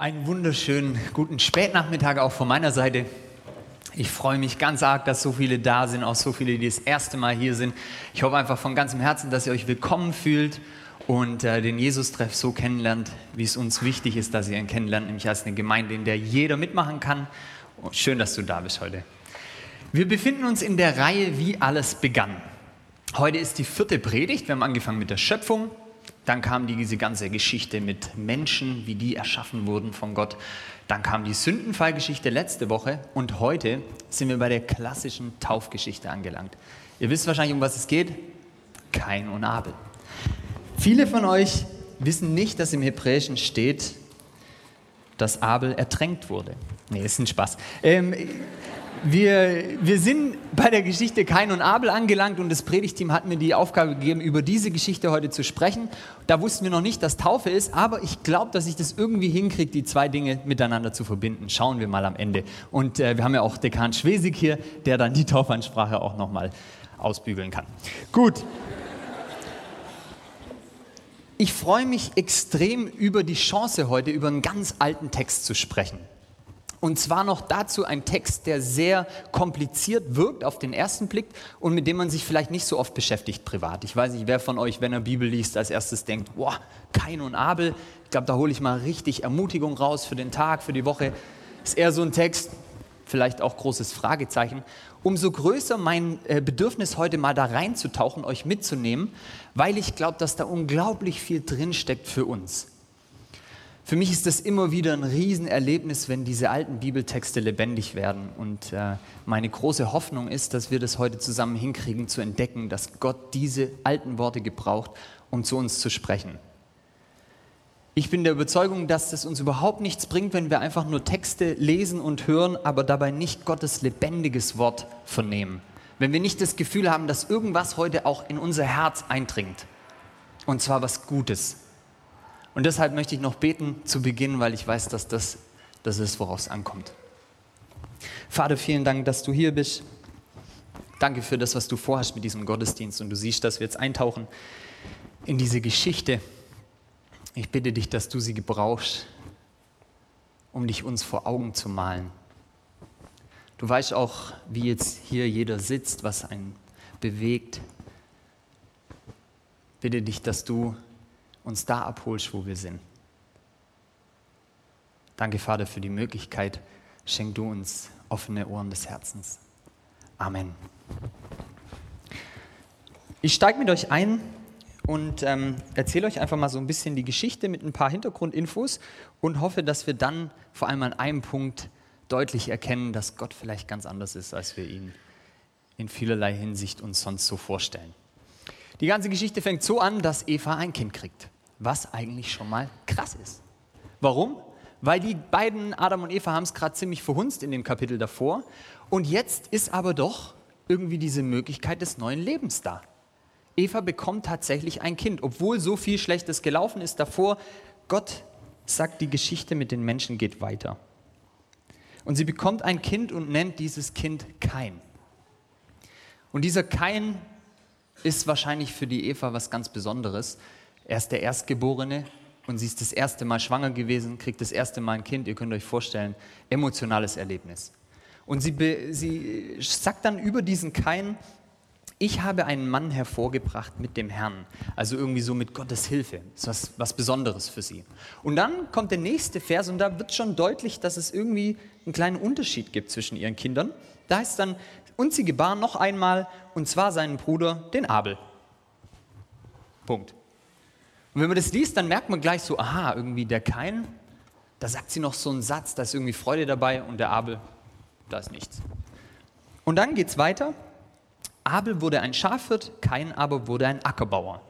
Einen wunderschönen guten Spätnachmittag auch von meiner Seite. Ich freue mich ganz arg, dass so viele da sind, auch so viele, die das erste Mal hier sind. Ich hoffe einfach von ganzem Herzen, dass ihr euch willkommen fühlt und äh, den Jesus-Treff so kennenlernt, wie es uns wichtig ist, dass ihr ihn kennenlernt, nämlich als eine Gemeinde, in der jeder mitmachen kann. Und schön, dass du da bist heute. Wir befinden uns in der Reihe Wie alles begann. Heute ist die vierte Predigt. Wir haben angefangen mit der Schöpfung, dann kam diese ganze Geschichte mit Menschen, wie die erschaffen wurden von Gott. Dann kam die Sündenfallgeschichte letzte Woche und heute sind wir bei der klassischen Taufgeschichte angelangt. Ihr wisst wahrscheinlich, um was es geht. Kain und Abel. Viele von euch wissen nicht, dass im Hebräischen steht, dass Abel ertränkt wurde. Nee, ist ein Spaß. Ähm, wir, wir sind bei der Geschichte Kain und Abel angelangt und das Predigteam hat mir die Aufgabe gegeben, über diese Geschichte heute zu sprechen. Da wussten wir noch nicht, dass Taufe ist, aber ich glaube, dass ich das irgendwie hinkriege, die zwei Dinge miteinander zu verbinden. Schauen wir mal am Ende. Und äh, wir haben ja auch Dekan Schwesig hier, der dann die Taufansprache auch nochmal ausbügeln kann. Gut. Ich freue mich extrem über die Chance heute, über einen ganz alten Text zu sprechen. Und zwar noch dazu ein Text, der sehr kompliziert wirkt auf den ersten Blick und mit dem man sich vielleicht nicht so oft beschäftigt privat. Ich weiß nicht, wer von euch, wenn er Bibel liest, als erstes denkt, boah, Kain und Abel, ich glaube, da hole ich mal richtig Ermutigung raus für den Tag, für die Woche. Ist eher so ein Text, vielleicht auch großes Fragezeichen. Umso größer mein äh, Bedürfnis heute mal da reinzutauchen, euch mitzunehmen, weil ich glaube, dass da unglaublich viel drinsteckt für uns. Für mich ist das immer wieder ein Riesenerlebnis, wenn diese alten Bibeltexte lebendig werden. Und äh, meine große Hoffnung ist, dass wir das heute zusammen hinkriegen, zu entdecken, dass Gott diese alten Worte gebraucht, um zu uns zu sprechen. Ich bin der Überzeugung, dass es uns überhaupt nichts bringt, wenn wir einfach nur Texte lesen und hören, aber dabei nicht Gottes lebendiges Wort vernehmen. Wenn wir nicht das Gefühl haben, dass irgendwas heute auch in unser Herz eindringt. Und zwar was Gutes, und deshalb möchte ich noch beten zu Beginn, weil ich weiß, dass das das ist, worauf es ankommt. Vater, vielen Dank, dass du hier bist. Danke für das, was du vorhast mit diesem Gottesdienst. Und du siehst, dass wir jetzt eintauchen in diese Geschichte. Ich bitte dich, dass du sie gebrauchst, um dich uns vor Augen zu malen. Du weißt auch, wie jetzt hier jeder sitzt, was einen bewegt. Bitte dich, dass du uns da abholst, wo wir sind. Danke, Vater, für die Möglichkeit. Schenk du uns offene Ohren des Herzens. Amen. Ich steige mit euch ein und ähm, erzähle euch einfach mal so ein bisschen die Geschichte mit ein paar Hintergrundinfos und hoffe, dass wir dann vor allem an einem Punkt deutlich erkennen, dass Gott vielleicht ganz anders ist, als wir ihn in vielerlei Hinsicht uns sonst so vorstellen. Die ganze Geschichte fängt so an, dass Eva ein Kind kriegt, was eigentlich schon mal krass ist. Warum? Weil die beiden, Adam und Eva, haben es gerade ziemlich verhunzt in dem Kapitel davor. Und jetzt ist aber doch irgendwie diese Möglichkeit des neuen Lebens da. Eva bekommt tatsächlich ein Kind, obwohl so viel Schlechtes gelaufen ist davor. Gott sagt, die Geschichte mit den Menschen geht weiter. Und sie bekommt ein Kind und nennt dieses Kind Kain. Und dieser Kain ist wahrscheinlich für die Eva was ganz Besonderes. Er ist der Erstgeborene und sie ist das erste Mal schwanger gewesen, kriegt das erste Mal ein Kind. Ihr könnt euch vorstellen, emotionales Erlebnis. Und sie, sie sagt dann über diesen Kain, ich habe einen Mann hervorgebracht mit dem Herrn, also irgendwie so mit Gottes Hilfe. Das ist was, was Besonderes für sie. Und dann kommt der nächste Vers und da wird schon deutlich, dass es irgendwie einen kleinen Unterschied gibt zwischen ihren Kindern. Da heißt dann, und sie gebar noch einmal, und zwar seinen Bruder, den Abel. Punkt. Und wenn man das liest, dann merkt man gleich so, aha, irgendwie der Kain, da sagt sie noch so einen Satz, da ist irgendwie Freude dabei und der Abel, da ist nichts. Und dann geht es weiter. Abel wurde ein Schafhirt, Kain aber wurde ein Ackerbauer.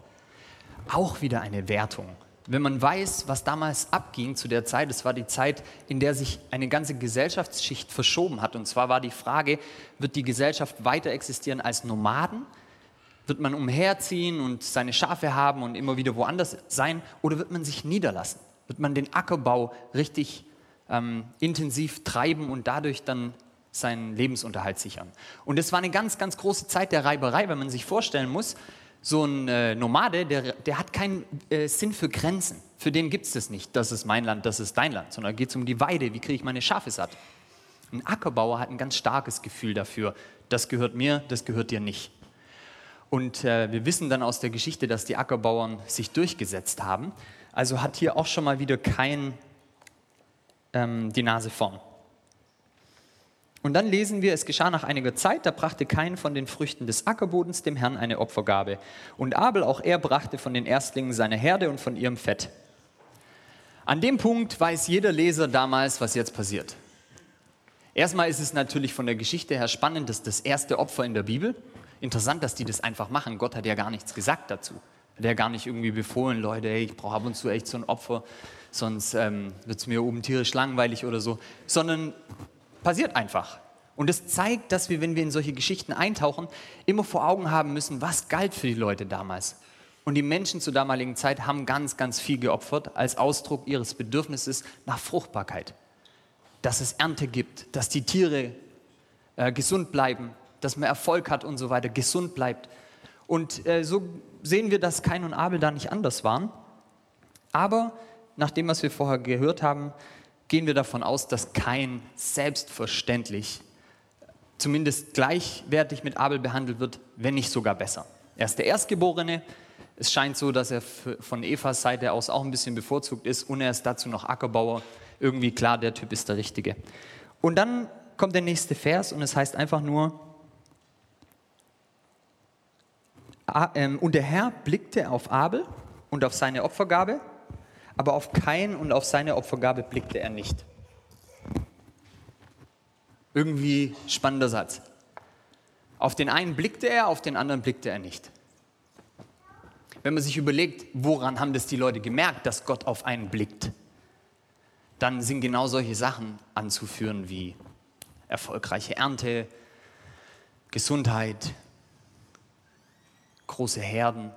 Auch wieder eine Wertung wenn man weiß, was damals abging zu der Zeit, es war die Zeit, in der sich eine ganze Gesellschaftsschicht verschoben hat. Und zwar war die Frage, wird die Gesellschaft weiter existieren als Nomaden? Wird man umherziehen und seine Schafe haben und immer wieder woanders sein? Oder wird man sich niederlassen? Wird man den Ackerbau richtig ähm, intensiv treiben und dadurch dann seinen Lebensunterhalt sichern? Und es war eine ganz, ganz große Zeit der Reiberei, wenn man sich vorstellen muss, So ein äh, Nomade, der, der hat keinen äh, Sinn für Grenzen. Für den gibt es das nicht. Das ist mein Land, das ist dein Land. Sondern geht es um die Weide. Wie kriege ich meine Schafe satt? Ein Ackerbauer hat ein ganz starkes Gefühl dafür. Das gehört mir, das gehört dir nicht. Und äh, wir wissen dann aus der Geschichte, dass die Ackerbauern sich durchgesetzt haben. Also hat hier auch schon mal wieder kein ähm, die Nase vorn. Und dann lesen wir, es geschah nach einiger Zeit, da brachte kein von den Früchten des Ackerbodens dem Herrn eine Opfergabe. Und Abel, auch er, brachte von den Erstlingen seine Herde und von ihrem Fett. An dem Punkt weiß jeder Leser damals, was jetzt passiert. Erstmal ist es natürlich von der Geschichte her spannend, dass das erste Opfer in der Bibel, interessant, dass die das einfach machen. Gott hat ja gar nichts gesagt dazu. Hat ja gar nicht irgendwie befohlen, Leute, hey, ich brauche ab und zu echt so ein Opfer, sonst ähm, wird es mir oben tierisch langweilig oder so. Sondern Passiert einfach. Und es das zeigt, dass wir, wenn wir in solche Geschichten eintauchen, immer vor Augen haben müssen, was galt für die Leute damals. Und die Menschen zur damaligen Zeit haben ganz, ganz viel geopfert als Ausdruck ihres Bedürfnisses nach Fruchtbarkeit. Dass es Ernte gibt, dass die Tiere äh, gesund bleiben, dass man Erfolg hat und so weiter, gesund bleibt. Und äh, so sehen wir, dass Kain und Abel da nicht anders waren. Aber nach dem, was wir vorher gehört haben, gehen wir davon aus, dass kein selbstverständlich zumindest gleichwertig mit Abel behandelt wird, wenn nicht sogar besser. Er ist der Erstgeborene. Es scheint so, dass er von Evas Seite aus auch ein bisschen bevorzugt ist und er ist dazu noch Ackerbauer. Irgendwie klar, der Typ ist der Richtige. Und dann kommt der nächste Vers und es heißt einfach nur, ähm, und der Herr blickte auf Abel und auf seine Opfergabe aber auf Kain und auf seine Opfergabe blickte er nicht. Irgendwie spannender Satz. Auf den einen blickte er, auf den anderen blickte er nicht. Wenn man sich überlegt, woran haben das die Leute gemerkt, dass Gott auf einen blickt, dann sind genau solche Sachen anzuführen wie erfolgreiche Ernte, Gesundheit, große Herden.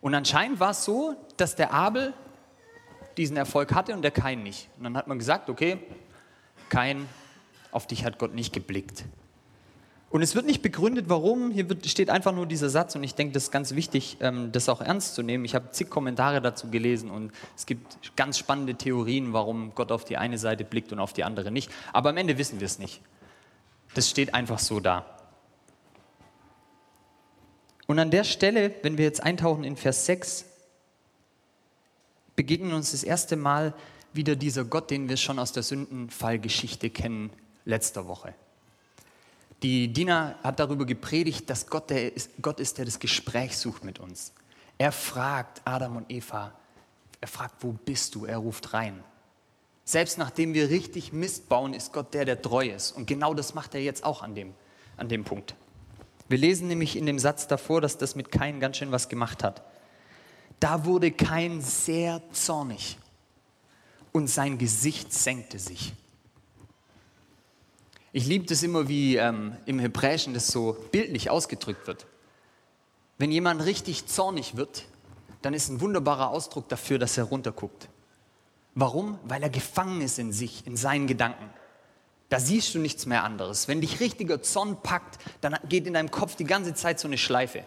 Und anscheinend war es so, dass der Abel diesen Erfolg hatte und der Kain nicht. Und dann hat man gesagt, okay, Kain, auf dich hat Gott nicht geblickt. Und es wird nicht begründet, warum. Hier wird, steht einfach nur dieser Satz und ich denke, das ist ganz wichtig, ähm, das auch ernst zu nehmen. Ich habe zig Kommentare dazu gelesen und es gibt ganz spannende Theorien, warum Gott auf die eine Seite blickt und auf die andere nicht. Aber am Ende wissen wir es nicht. Das steht einfach so da. Und an der Stelle, wenn wir jetzt eintauchen in Vers 6, begegnen uns das erste Mal wieder dieser Gott, den wir schon aus der Sündenfallgeschichte kennen, letzter Woche. Die Dina hat darüber gepredigt, dass Gott, der ist, Gott ist, der das Gespräch sucht mit uns. Er fragt Adam und Eva, er fragt, wo bist du? Er ruft rein. Selbst nachdem wir richtig Mist bauen, ist Gott der, der treu ist. Und genau das macht er jetzt auch an dem, an dem Punkt. Wir lesen nämlich in dem Satz davor, dass das mit Kain ganz schön was gemacht hat. Da wurde Kain sehr zornig und sein Gesicht senkte sich. Ich liebe das immer, wie ähm, im Hebräischen das so bildlich ausgedrückt wird. Wenn jemand richtig zornig wird, dann ist ein wunderbarer Ausdruck dafür, dass er runterguckt. Warum? Weil er gefangen ist in sich, in seinen Gedanken. Da siehst du nichts mehr anderes. Wenn dich richtiger Zorn packt, dann geht in deinem Kopf die ganze Zeit so eine Schleife.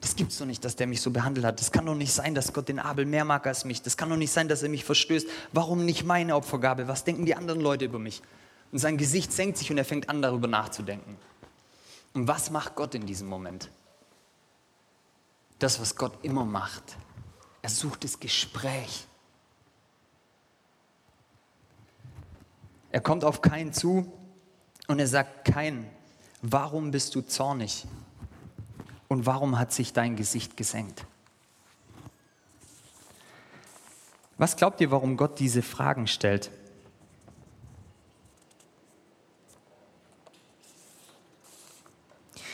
Das gibt's doch nicht, dass der mich so behandelt hat. Das kann doch nicht sein, dass Gott den Abel mehr mag als mich. Das kann doch nicht sein, dass er mich verstößt. Warum nicht meine Opfergabe? Was denken die anderen Leute über mich? Und sein Gesicht senkt sich und er fängt an, darüber nachzudenken. Und was macht Gott in diesem Moment? Das, was Gott immer macht. Er sucht das Gespräch. Er kommt auf Kain zu und er sagt, Kain, warum bist du zornig? Und warum hat sich dein Gesicht gesenkt? Was glaubt ihr, warum Gott diese Fragen stellt?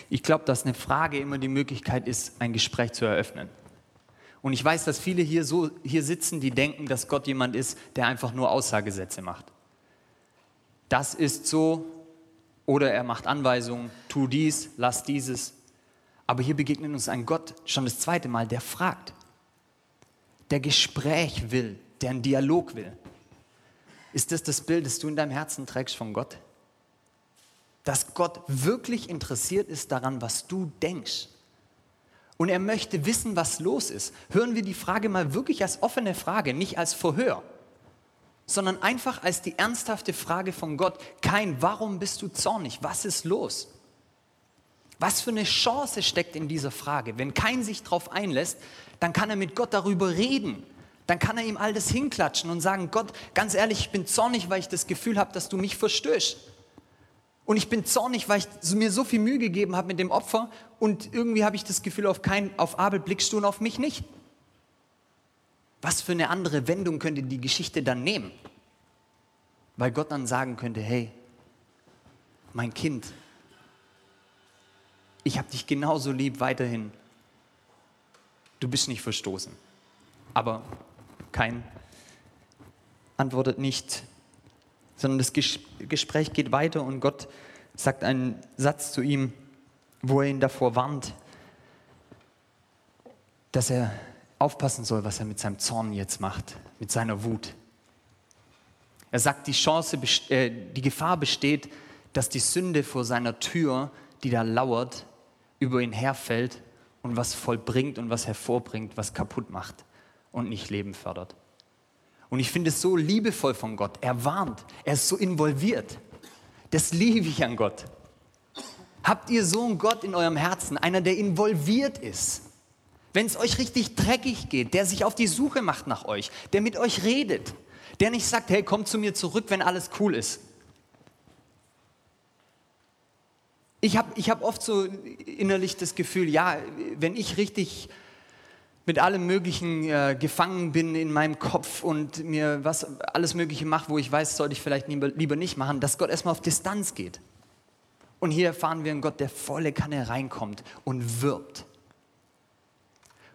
Ich glaube, dass eine Frage immer die Möglichkeit ist, ein Gespräch zu eröffnen. Und ich weiß, dass viele hier so hier sitzen, die denken, dass Gott jemand ist, der einfach nur Aussagesätze macht. Das ist so, oder er macht Anweisungen, tu dies, lass dieses. Aber hier begegnet uns ein Gott schon das zweite Mal, der fragt, der Gespräch will, der einen Dialog will. Ist das das Bild, das du in deinem Herzen trägst von Gott? Dass Gott wirklich interessiert ist daran, was du denkst Und er möchte wissen, was los ist. Hören wir die Frage mal wirklich als offene Frage, nicht als Verhör, sondern einfach als die ernsthafte Frage von Gott. Kein, warum bist du zornig? Was ist los? Was für eine Chance steckt in dieser Frage? Wenn kein sich darauf einlässt, dann kann er mit Gott darüber reden. Dann kann er ihm all das hinklatschen und sagen, Gott, ganz ehrlich, ich bin zornig, weil ich das Gefühl habe, dass du mich verstößt. Und ich bin zornig, weil ich mir so viel Mühe gegeben habe mit dem Opfer und irgendwie habe ich das Gefühl, auf, kein, auf Abel blickst du und auf mich nicht. Was für eine andere Wendung könnte die Geschichte dann nehmen? Weil Gott dann sagen könnte, hey, mein Kind, ich habe dich genauso lieb weiterhin. Du bist nicht verstoßen. Aber kein antwortet nicht sondern das Gespräch geht weiter und Gott sagt einen Satz zu ihm, wo er ihn davor warnt, dass er aufpassen soll, was er mit seinem Zorn jetzt macht, mit seiner Wut. Er sagt, die Chance, äh, die Gefahr besteht, dass die Sünde vor seiner Tür, die da lauert, über ihn herfällt und was vollbringt und was hervorbringt, was kaputt macht und nicht Leben fördert. Und ich finde es so liebevoll von Gott. Er warnt, er ist so involviert. Das liebe ich an Gott. Habt ihr so einen Gott in eurem Herzen, einer, der involviert ist? Wenn es euch richtig dreckig geht, der sich auf die Suche macht nach euch, der mit euch redet, der nicht sagt, hey, komm zu mir zurück, wenn alles cool ist. Ich habe ich hab oft so innerlich das Gefühl, ja, wenn ich richtig mit allem Möglichen äh, gefangen bin in meinem Kopf und mir was alles Mögliche mache, wo ich weiß, sollte ich vielleicht lieber, lieber nicht machen, dass Gott erstmal auf Distanz geht. Und hier erfahren wir einen Gott, der volle Kanne reinkommt und wirbt.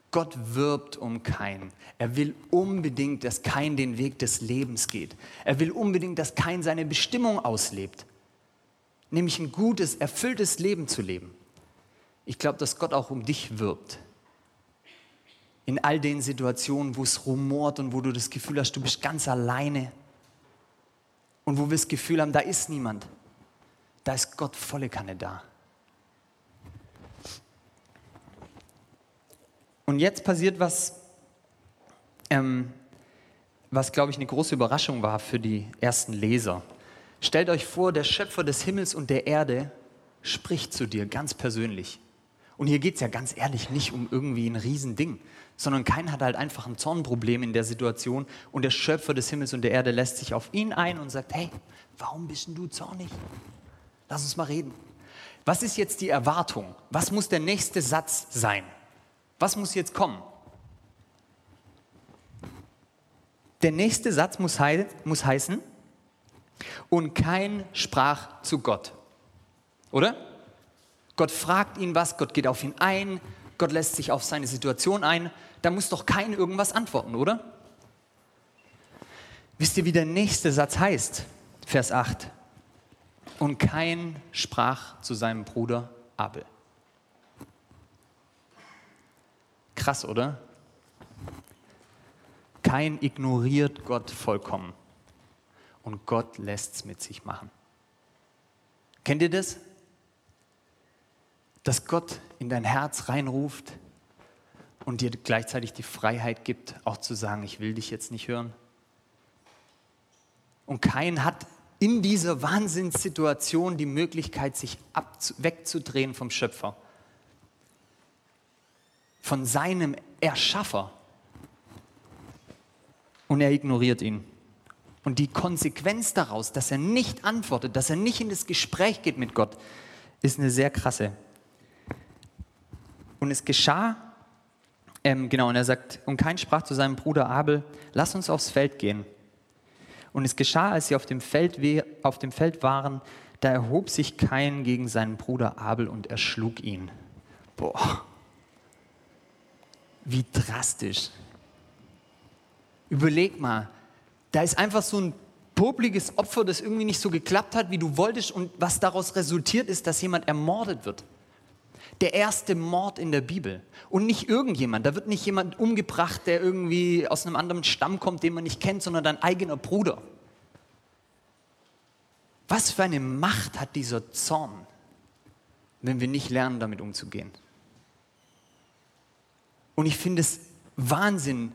Gott wirbt um Kain. Er will unbedingt, dass Kain den Weg des Lebens geht. Er will unbedingt, dass Kain seine Bestimmung auslebt. Nämlich ein gutes, erfülltes Leben zu leben. Ich glaube, dass Gott auch um dich wirbt in all den Situationen, wo es rumort und wo du das Gefühl hast, du bist ganz alleine und wo wir das Gefühl haben, da ist niemand, da ist Gott volle Kanne da. Und jetzt passiert was, ähm, was, glaube ich, eine große Überraschung war für die ersten Leser. Stellt euch vor, der Schöpfer des Himmels und der Erde spricht zu dir ganz persönlich. Und hier geht es ja ganz ehrlich nicht um irgendwie ein Riesending, sondern keiner hat halt einfach ein Zornproblem in der Situation und der Schöpfer des Himmels und der Erde lässt sich auf ihn ein und sagt, hey, warum bist du zornig? Lass uns mal reden. Was ist jetzt die Erwartung? Was muss der nächste Satz sein? Was muss jetzt kommen? Der nächste Satz muss, hei muss heißen, und kein sprach zu Gott. Oder? Gott fragt ihn was, Gott geht auf ihn ein, Gott lässt sich auf seine Situation ein da muss doch kein irgendwas antworten, oder? Wisst ihr, wie der nächste Satz heißt? Vers 8. Und kein sprach zu seinem Bruder Abel. Krass, oder? Kein ignoriert Gott vollkommen. Und Gott lässt es mit sich machen. Kennt ihr das? Dass Gott in dein Herz reinruft, und dir gleichzeitig die Freiheit gibt, auch zu sagen, ich will dich jetzt nicht hören. Und kein hat in dieser Wahnsinnssituation die Möglichkeit, sich wegzudrehen vom Schöpfer, von seinem Erschaffer. Und er ignoriert ihn. Und die Konsequenz daraus, dass er nicht antwortet, dass er nicht in das Gespräch geht mit Gott, ist eine sehr krasse. Und es geschah ähm, genau, und er sagt, und kein sprach zu seinem Bruder Abel, lass uns aufs Feld gehen. Und es geschah, als sie auf dem Feld, auf dem Feld waren, da erhob sich Kain gegen seinen Bruder Abel und erschlug ihn. Boah, wie drastisch. Überleg mal, da ist einfach so ein popliges Opfer, das irgendwie nicht so geklappt hat, wie du wolltest und was daraus resultiert ist, dass jemand ermordet wird der erste Mord in der Bibel. Und nicht irgendjemand, da wird nicht jemand umgebracht, der irgendwie aus einem anderen Stamm kommt, den man nicht kennt, sondern dein eigener Bruder. Was für eine Macht hat dieser Zorn, wenn wir nicht lernen, damit umzugehen? Und ich finde es Wahnsinn,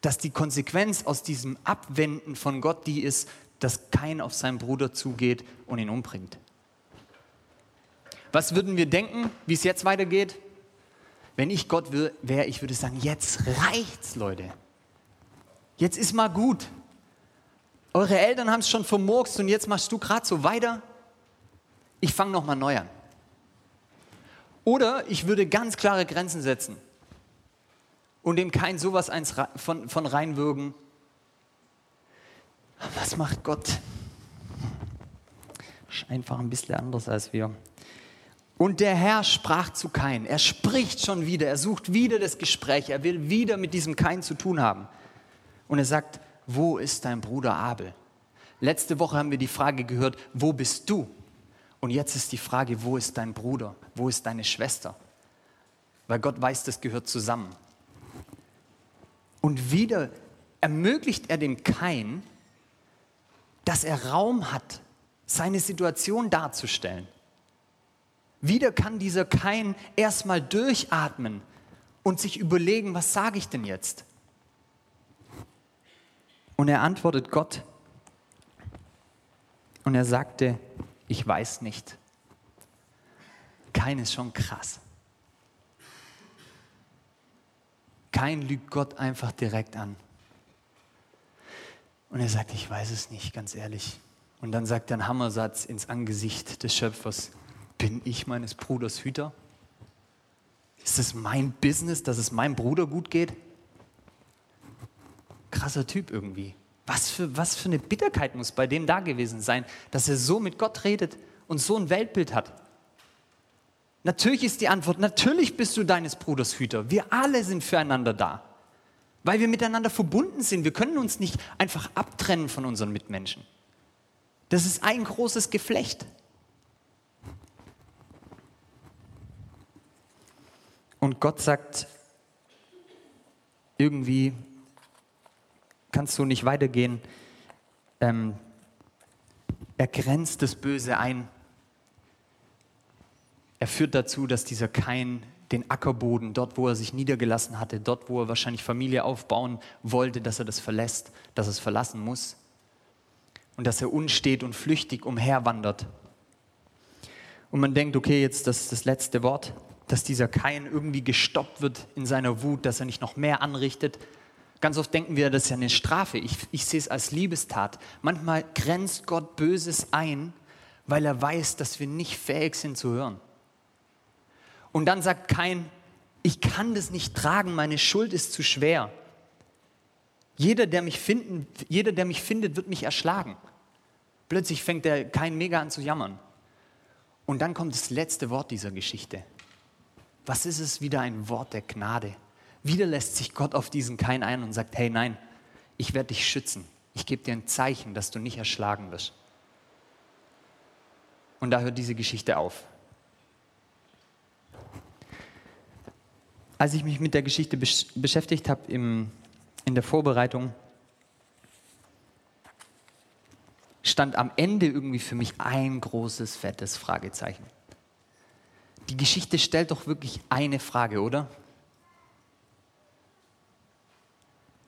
dass die Konsequenz aus diesem Abwenden von Gott die ist, dass kein auf seinen Bruder zugeht und ihn umbringt. Was würden wir denken, wie es jetzt weitergeht? Wenn ich Gott wäre, ich würde sagen, jetzt reicht's, Leute. Jetzt ist mal gut. Eure Eltern haben es schon vermurkst und jetzt machst du gerade so weiter. Ich fange nochmal neu an. Oder ich würde ganz klare Grenzen setzen und dem kein sowas eins von, von reinwürgen. Was macht Gott? Einfach ein bisschen anders als wir. Und der Herr sprach zu Kain. Er spricht schon wieder, er sucht wieder das Gespräch, er will wieder mit diesem Kain zu tun haben. Und er sagt, wo ist dein Bruder Abel? Letzte Woche haben wir die Frage gehört, wo bist du? Und jetzt ist die Frage, wo ist dein Bruder? Wo ist deine Schwester? Weil Gott weiß, das gehört zusammen. Und wieder ermöglicht er dem Kain, dass er Raum hat, seine Situation darzustellen. Wieder kann dieser Kain erstmal durchatmen und sich überlegen, was sage ich denn jetzt? Und er antwortet Gott und er sagte, ich weiß nicht. Kain ist schon krass. Kein lügt Gott einfach direkt an. Und er sagt, ich weiß es nicht, ganz ehrlich. Und dann sagt er einen Hammersatz ins Angesicht des Schöpfers. Bin ich meines Bruders Hüter? Ist es mein Business, dass es meinem Bruder gut geht? Krasser Typ irgendwie. Was für, was für eine Bitterkeit muss bei dem da gewesen sein, dass er so mit Gott redet und so ein Weltbild hat. Natürlich ist die Antwort, natürlich bist du deines Bruders Hüter. Wir alle sind füreinander da, weil wir miteinander verbunden sind. Wir können uns nicht einfach abtrennen von unseren Mitmenschen. Das ist ein großes Geflecht. Und Gott sagt, irgendwie kannst du nicht weitergehen. Ähm, er grenzt das Böse ein. Er führt dazu, dass dieser Kain den Ackerboden, dort wo er sich niedergelassen hatte, dort wo er wahrscheinlich Familie aufbauen wollte, dass er das verlässt, dass er es verlassen muss. Und dass er unstet und flüchtig umherwandert. Und man denkt, okay, jetzt das, das letzte Wort dass dieser Kain irgendwie gestoppt wird in seiner Wut, dass er nicht noch mehr anrichtet. Ganz oft denken wir, das ist ja eine Strafe. Ich, ich sehe es als Liebestat. Manchmal grenzt Gott Böses ein, weil er weiß, dass wir nicht fähig sind zu hören. Und dann sagt Kain, ich kann das nicht tragen, meine Schuld ist zu schwer. Jeder, der mich, finden, jeder, der mich findet, wird mich erschlagen. Plötzlich fängt der Kain mega an zu jammern. Und dann kommt das letzte Wort dieser Geschichte. Was ist es wieder ein Wort der Gnade? Wieder lässt sich Gott auf diesen Kain ein und sagt, hey nein, ich werde dich schützen. Ich gebe dir ein Zeichen, dass du nicht erschlagen wirst. Und da hört diese Geschichte auf. Als ich mich mit der Geschichte beschäftigt habe in der Vorbereitung, stand am Ende irgendwie für mich ein großes, fettes Fragezeichen die Geschichte stellt doch wirklich eine Frage, oder?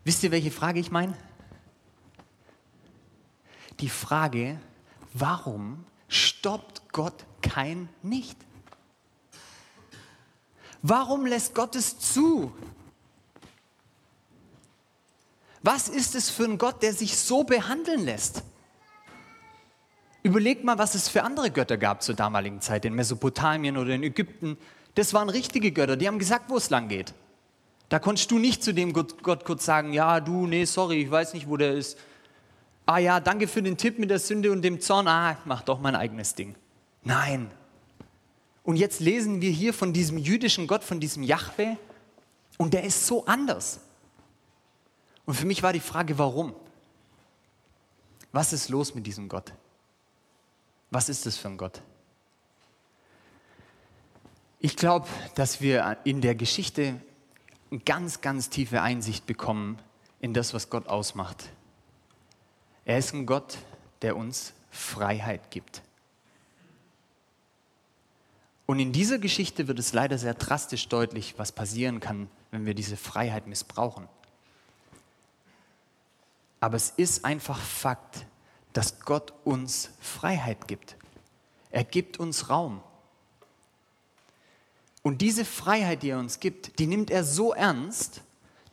Wisst ihr, welche Frage ich meine? Die Frage, warum stoppt Gott kein nicht? Warum lässt Gott es zu? Was ist es für ein Gott, der sich so behandeln lässt? Überlegt mal, was es für andere Götter gab zur damaligen Zeit, in Mesopotamien oder in Ägypten. Das waren richtige Götter, die haben gesagt, wo es lang geht. Da konntest du nicht zu dem Gott, Gott kurz sagen, ja, du, nee, sorry, ich weiß nicht, wo der ist. Ah ja, danke für den Tipp mit der Sünde und dem Zorn. Ah, mach doch mein eigenes Ding. Nein. Und jetzt lesen wir hier von diesem jüdischen Gott, von diesem Yahweh, und der ist so anders. Und für mich war die Frage, warum? Was ist los mit diesem Gott? Was ist das für ein Gott? Ich glaube, dass wir in der Geschichte eine ganz, ganz tiefe Einsicht bekommen in das, was Gott ausmacht. Er ist ein Gott, der uns Freiheit gibt. Und in dieser Geschichte wird es leider sehr drastisch deutlich, was passieren kann, wenn wir diese Freiheit missbrauchen. Aber es ist einfach Fakt, dass Gott uns Freiheit gibt. Er gibt uns Raum. Und diese Freiheit, die er uns gibt, die nimmt er so ernst,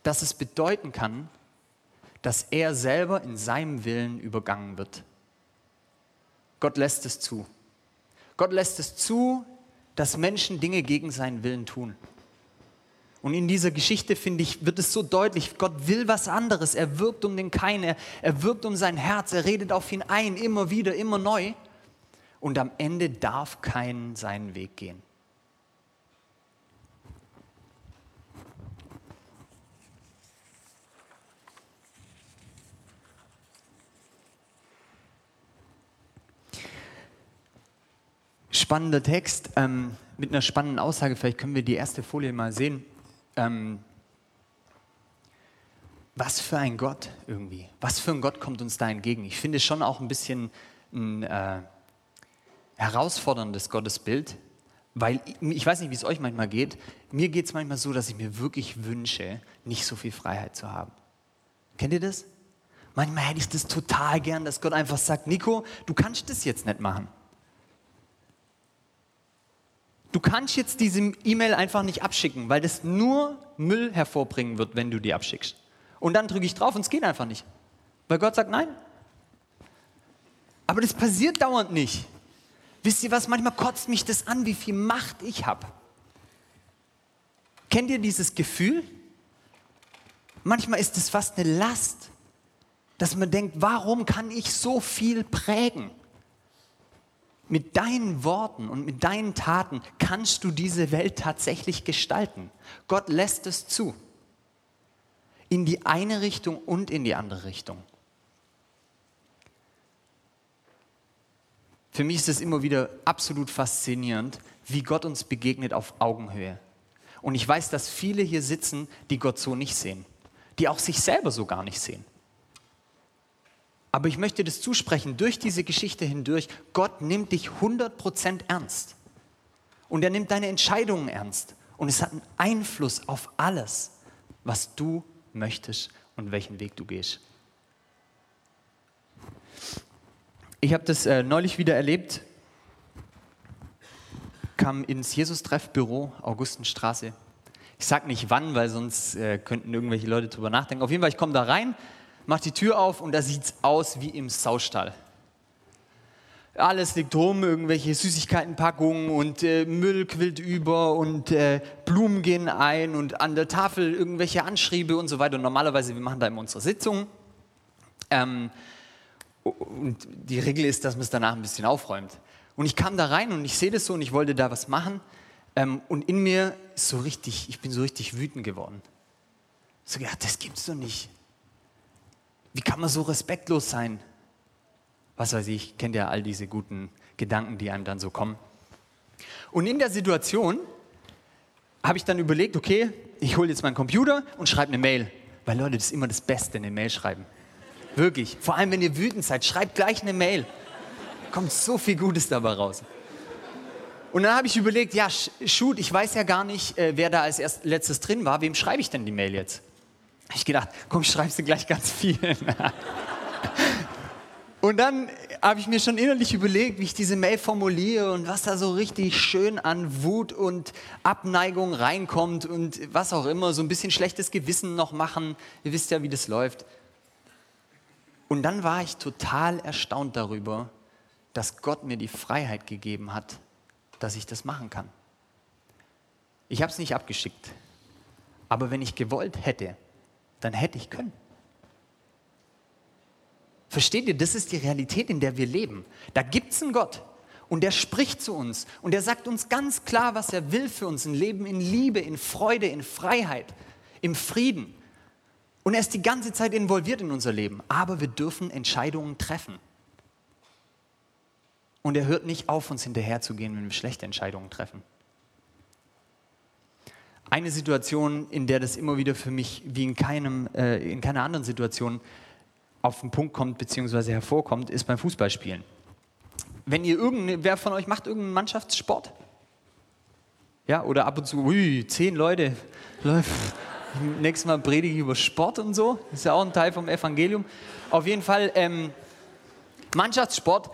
dass es bedeuten kann, dass er selber in seinem Willen übergangen wird. Gott lässt es zu. Gott lässt es zu, dass Menschen Dinge gegen seinen Willen tun. Und in dieser Geschichte, finde ich, wird es so deutlich, Gott will was anderes. Er wirbt um den Kain, er, er wirbt um sein Herz, er redet auf ihn ein, immer wieder, immer neu. Und am Ende darf kein seinen Weg gehen. Spannender Text ähm, mit einer spannenden Aussage. Vielleicht können wir die erste Folie mal sehen. Ähm, was für ein Gott irgendwie. Was für ein Gott kommt uns da entgegen? Ich finde schon auch ein bisschen ein äh, herausforderndes Gottesbild, weil ich, ich weiß nicht, wie es euch manchmal geht. Mir geht es manchmal so, dass ich mir wirklich wünsche, nicht so viel Freiheit zu haben. Kennt ihr das? Manchmal hätte ich das total gern, dass Gott einfach sagt, Nico, du kannst das jetzt nicht machen. Du kannst jetzt diese E-Mail einfach nicht abschicken, weil das nur Müll hervorbringen wird, wenn du die abschickst. Und dann drücke ich drauf und es geht einfach nicht. Weil Gott sagt nein. Aber das passiert dauernd nicht. Wisst ihr was? Manchmal kotzt mich das an, wie viel Macht ich habe. Kennt ihr dieses Gefühl? Manchmal ist es fast eine Last, dass man denkt, warum kann ich so viel prägen? Mit deinen Worten und mit deinen Taten kannst du diese Welt tatsächlich gestalten. Gott lässt es zu. In die eine Richtung und in die andere Richtung. Für mich ist es immer wieder absolut faszinierend, wie Gott uns begegnet auf Augenhöhe. Und ich weiß, dass viele hier sitzen, die Gott so nicht sehen, die auch sich selber so gar nicht sehen. Aber ich möchte das zusprechen, durch diese Geschichte hindurch, Gott nimmt dich 100% ernst. Und er nimmt deine Entscheidungen ernst. Und es hat einen Einfluss auf alles, was du möchtest und welchen Weg du gehst. Ich habe das äh, neulich wieder erlebt, kam ins Jesus-Treff-Büro, Augustenstraße. Ich sage nicht wann, weil sonst äh, könnten irgendwelche Leute drüber nachdenken. Auf jeden Fall, ich komme da rein macht die Tür auf und da sieht es aus wie im Saustall. Alles liegt rum, irgendwelche Süßigkeitenpackungen und äh, Müll quillt über und äh, Blumen gehen ein und an der Tafel irgendwelche Anschriebe und so weiter. Und normalerweise, wir machen da immer unsere Sitzung. Ähm, und die Regel ist, dass man es danach ein bisschen aufräumt. Und ich kam da rein und ich sehe das so und ich wollte da was machen. Ähm, und in mir ist so richtig, ich bin so richtig wütend geworden. So gedacht, das gibt's doch nicht. Wie kann man so respektlos sein? Was weiß ich, kennt ja all diese guten Gedanken, die einem dann so kommen. Und in der Situation habe ich dann überlegt, okay, ich hole jetzt meinen Computer und schreibe eine Mail. Weil Leute, das ist immer das Beste, eine Mail schreiben. Wirklich. Vor allem, wenn ihr wütend seid, schreibt gleich eine Mail. Kommt so viel Gutes dabei raus. Und dann habe ich überlegt, ja, shoot, ich weiß ja gar nicht, äh, wer da als erst, letztes drin war. Wem schreibe ich denn die Mail jetzt? Ich gedacht, komm, schreibst du gleich ganz viel. und dann habe ich mir schon innerlich überlegt, wie ich diese Mail formuliere und was da so richtig schön an Wut und Abneigung reinkommt und was auch immer, so ein bisschen schlechtes Gewissen noch machen. Ihr wisst ja, wie das läuft. Und dann war ich total erstaunt darüber, dass Gott mir die Freiheit gegeben hat, dass ich das machen kann. Ich habe es nicht abgeschickt. Aber wenn ich gewollt hätte, dann hätte ich können. Versteht ihr, das ist die Realität, in der wir leben. Da gibt es einen Gott und der spricht zu uns und der sagt uns ganz klar, was er will für uns. Ein Leben in Liebe, in Freude, in Freiheit, im Frieden. Und er ist die ganze Zeit involviert in unser Leben. Aber wir dürfen Entscheidungen treffen. Und er hört nicht auf, uns hinterherzugehen, wenn wir schlechte Entscheidungen treffen. Eine Situation, in der das immer wieder für mich wie in, keinem, äh, in keiner anderen Situation auf den Punkt kommt bzw. hervorkommt, ist beim Fußballspielen. Wenn ihr irgendeine, wer von euch macht irgendeinen Mannschaftssport? Ja, oder ab und zu, ui, zehn Leute. Nächstes Mal predige ich über Sport und so. Ist ja auch ein Teil vom Evangelium. Auf jeden Fall, ähm, Mannschaftssport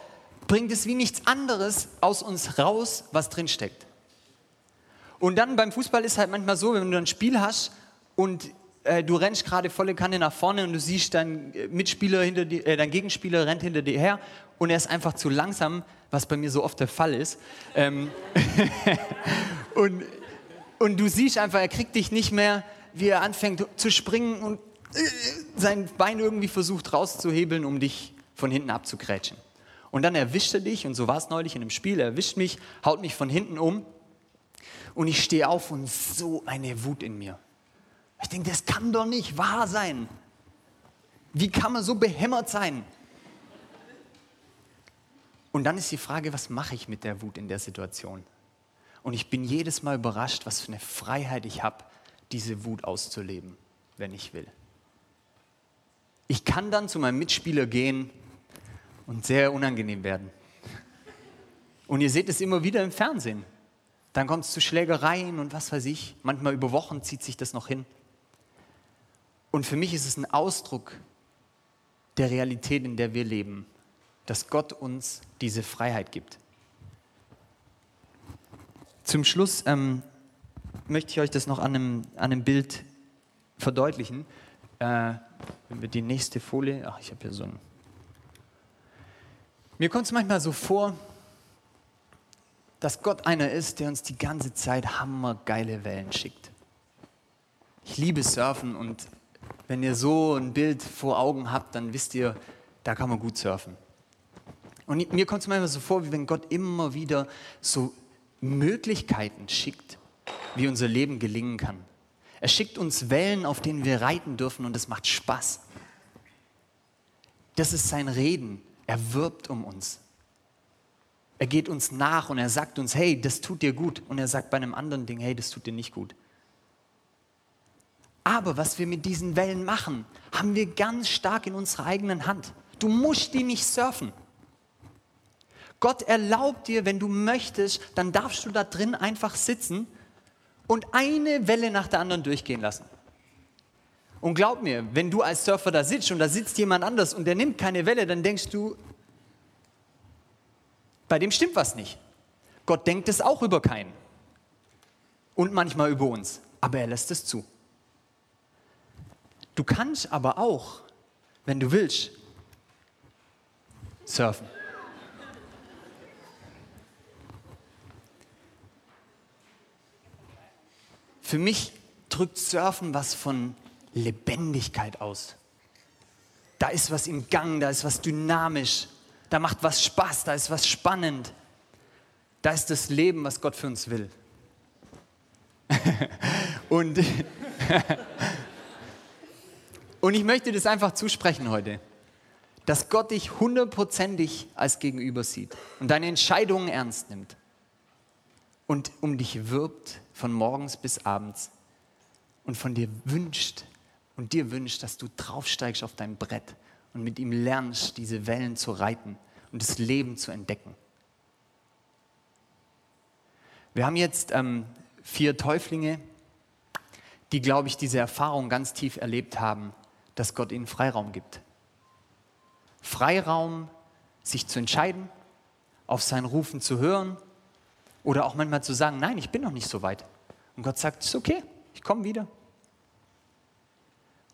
bringt es wie nichts anderes aus uns raus, was drinsteckt. Und dann beim Fußball ist halt manchmal so, wenn du ein Spiel hast und äh, du rennst gerade volle Kanne nach vorne und du siehst dein äh, Mitspieler hinter dir, äh, dein Gegenspieler rennt hinter dir her und er ist einfach zu langsam, was bei mir so oft der Fall ist. Ähm und, und du siehst einfach, er kriegt dich nicht mehr, wie er anfängt zu springen und äh, sein Bein irgendwie versucht rauszuhebeln, um dich von hinten abzugrätschen. Und dann erwischt er dich, und so war es neulich in einem Spiel, er erwischt mich, haut mich von hinten um und ich stehe auf und so eine Wut in mir. Ich denke, das kann doch nicht wahr sein. Wie kann man so behämmert sein? Und dann ist die Frage, was mache ich mit der Wut in der Situation? Und ich bin jedes Mal überrascht, was für eine Freiheit ich habe, diese Wut auszuleben, wenn ich will. Ich kann dann zu meinem Mitspieler gehen und sehr unangenehm werden. Und ihr seht es immer wieder im Fernsehen. Dann kommt es zu Schlägereien und was weiß ich. Manchmal über Wochen zieht sich das noch hin. Und für mich ist es ein Ausdruck der Realität, in der wir leben, dass Gott uns diese Freiheit gibt. Zum Schluss ähm, möchte ich euch das noch an einem, an einem Bild verdeutlichen. Äh, wenn wir die nächste Folie, ach, ich habe hier so ein. Mir kommt es manchmal so vor, dass Gott einer ist, der uns die ganze Zeit hammergeile Wellen schickt. Ich liebe Surfen und wenn ihr so ein Bild vor Augen habt, dann wisst ihr, da kann man gut surfen. Und mir kommt es manchmal so vor, wie wenn Gott immer wieder so Möglichkeiten schickt, wie unser Leben gelingen kann. Er schickt uns Wellen, auf denen wir reiten dürfen und es macht Spaß. Das ist sein Reden. Er wirbt um uns. Er geht uns nach und er sagt uns, hey, das tut dir gut. Und er sagt bei einem anderen Ding, hey, das tut dir nicht gut. Aber was wir mit diesen Wellen machen, haben wir ganz stark in unserer eigenen Hand. Du musst die nicht surfen. Gott erlaubt dir, wenn du möchtest, dann darfst du da drin einfach sitzen und eine Welle nach der anderen durchgehen lassen. Und glaub mir, wenn du als Surfer da sitzt und da sitzt jemand anders und der nimmt keine Welle, dann denkst du, bei dem stimmt was nicht. Gott denkt es auch über keinen. Und manchmal über uns. Aber er lässt es zu. Du kannst aber auch, wenn du willst, surfen. Für mich drückt Surfen was von Lebendigkeit aus. Da ist was im Gang, da ist was dynamisch, da macht was Spaß, da ist was spannend. Da ist das Leben, was Gott für uns will. Und Und ich möchte das einfach zusprechen heute, dass Gott dich hundertprozentig als Gegenüber sieht und deine Entscheidungen ernst nimmt und um dich wirbt von morgens bis abends und von dir wünscht und dir wünscht, dass du draufsteigst auf dein Brett und mit ihm lernst, diese Wellen zu reiten und das Leben zu entdecken. Wir haben jetzt ähm, vier Täuflinge, die, glaube ich, diese Erfahrung ganz tief erlebt haben dass Gott ihnen Freiraum gibt. Freiraum, sich zu entscheiden, auf sein Rufen zu hören oder auch manchmal zu sagen, nein, ich bin noch nicht so weit. Und Gott sagt, es ist okay, ich komme wieder.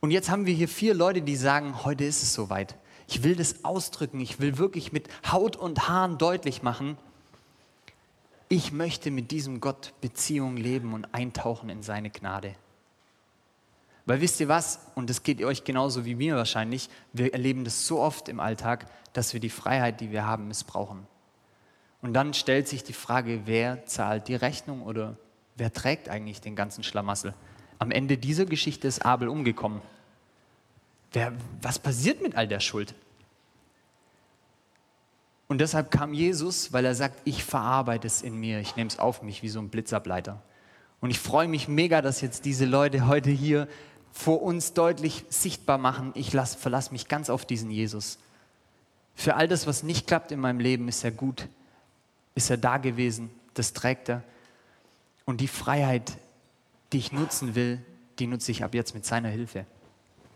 Und jetzt haben wir hier vier Leute, die sagen, heute ist es soweit. Ich will das ausdrücken, ich will wirklich mit Haut und Haaren deutlich machen, ich möchte mit diesem Gott Beziehung leben und eintauchen in seine Gnade. Weil wisst ihr was, und das geht euch genauso wie mir wahrscheinlich, wir erleben das so oft im Alltag, dass wir die Freiheit, die wir haben, missbrauchen. Und dann stellt sich die Frage, wer zahlt die Rechnung oder wer trägt eigentlich den ganzen Schlamassel? Am Ende dieser Geschichte ist Abel umgekommen. Wer, was passiert mit all der Schuld? Und deshalb kam Jesus, weil er sagt, ich verarbeite es in mir, ich nehme es auf mich wie so ein Blitzableiter. Und ich freue mich mega, dass jetzt diese Leute heute hier vor uns deutlich sichtbar machen, ich verlasse mich ganz auf diesen Jesus. Für all das, was nicht klappt in meinem Leben, ist er gut, ist er da gewesen, das trägt er. Und die Freiheit, die ich nutzen will, die nutze ich ab jetzt mit seiner Hilfe.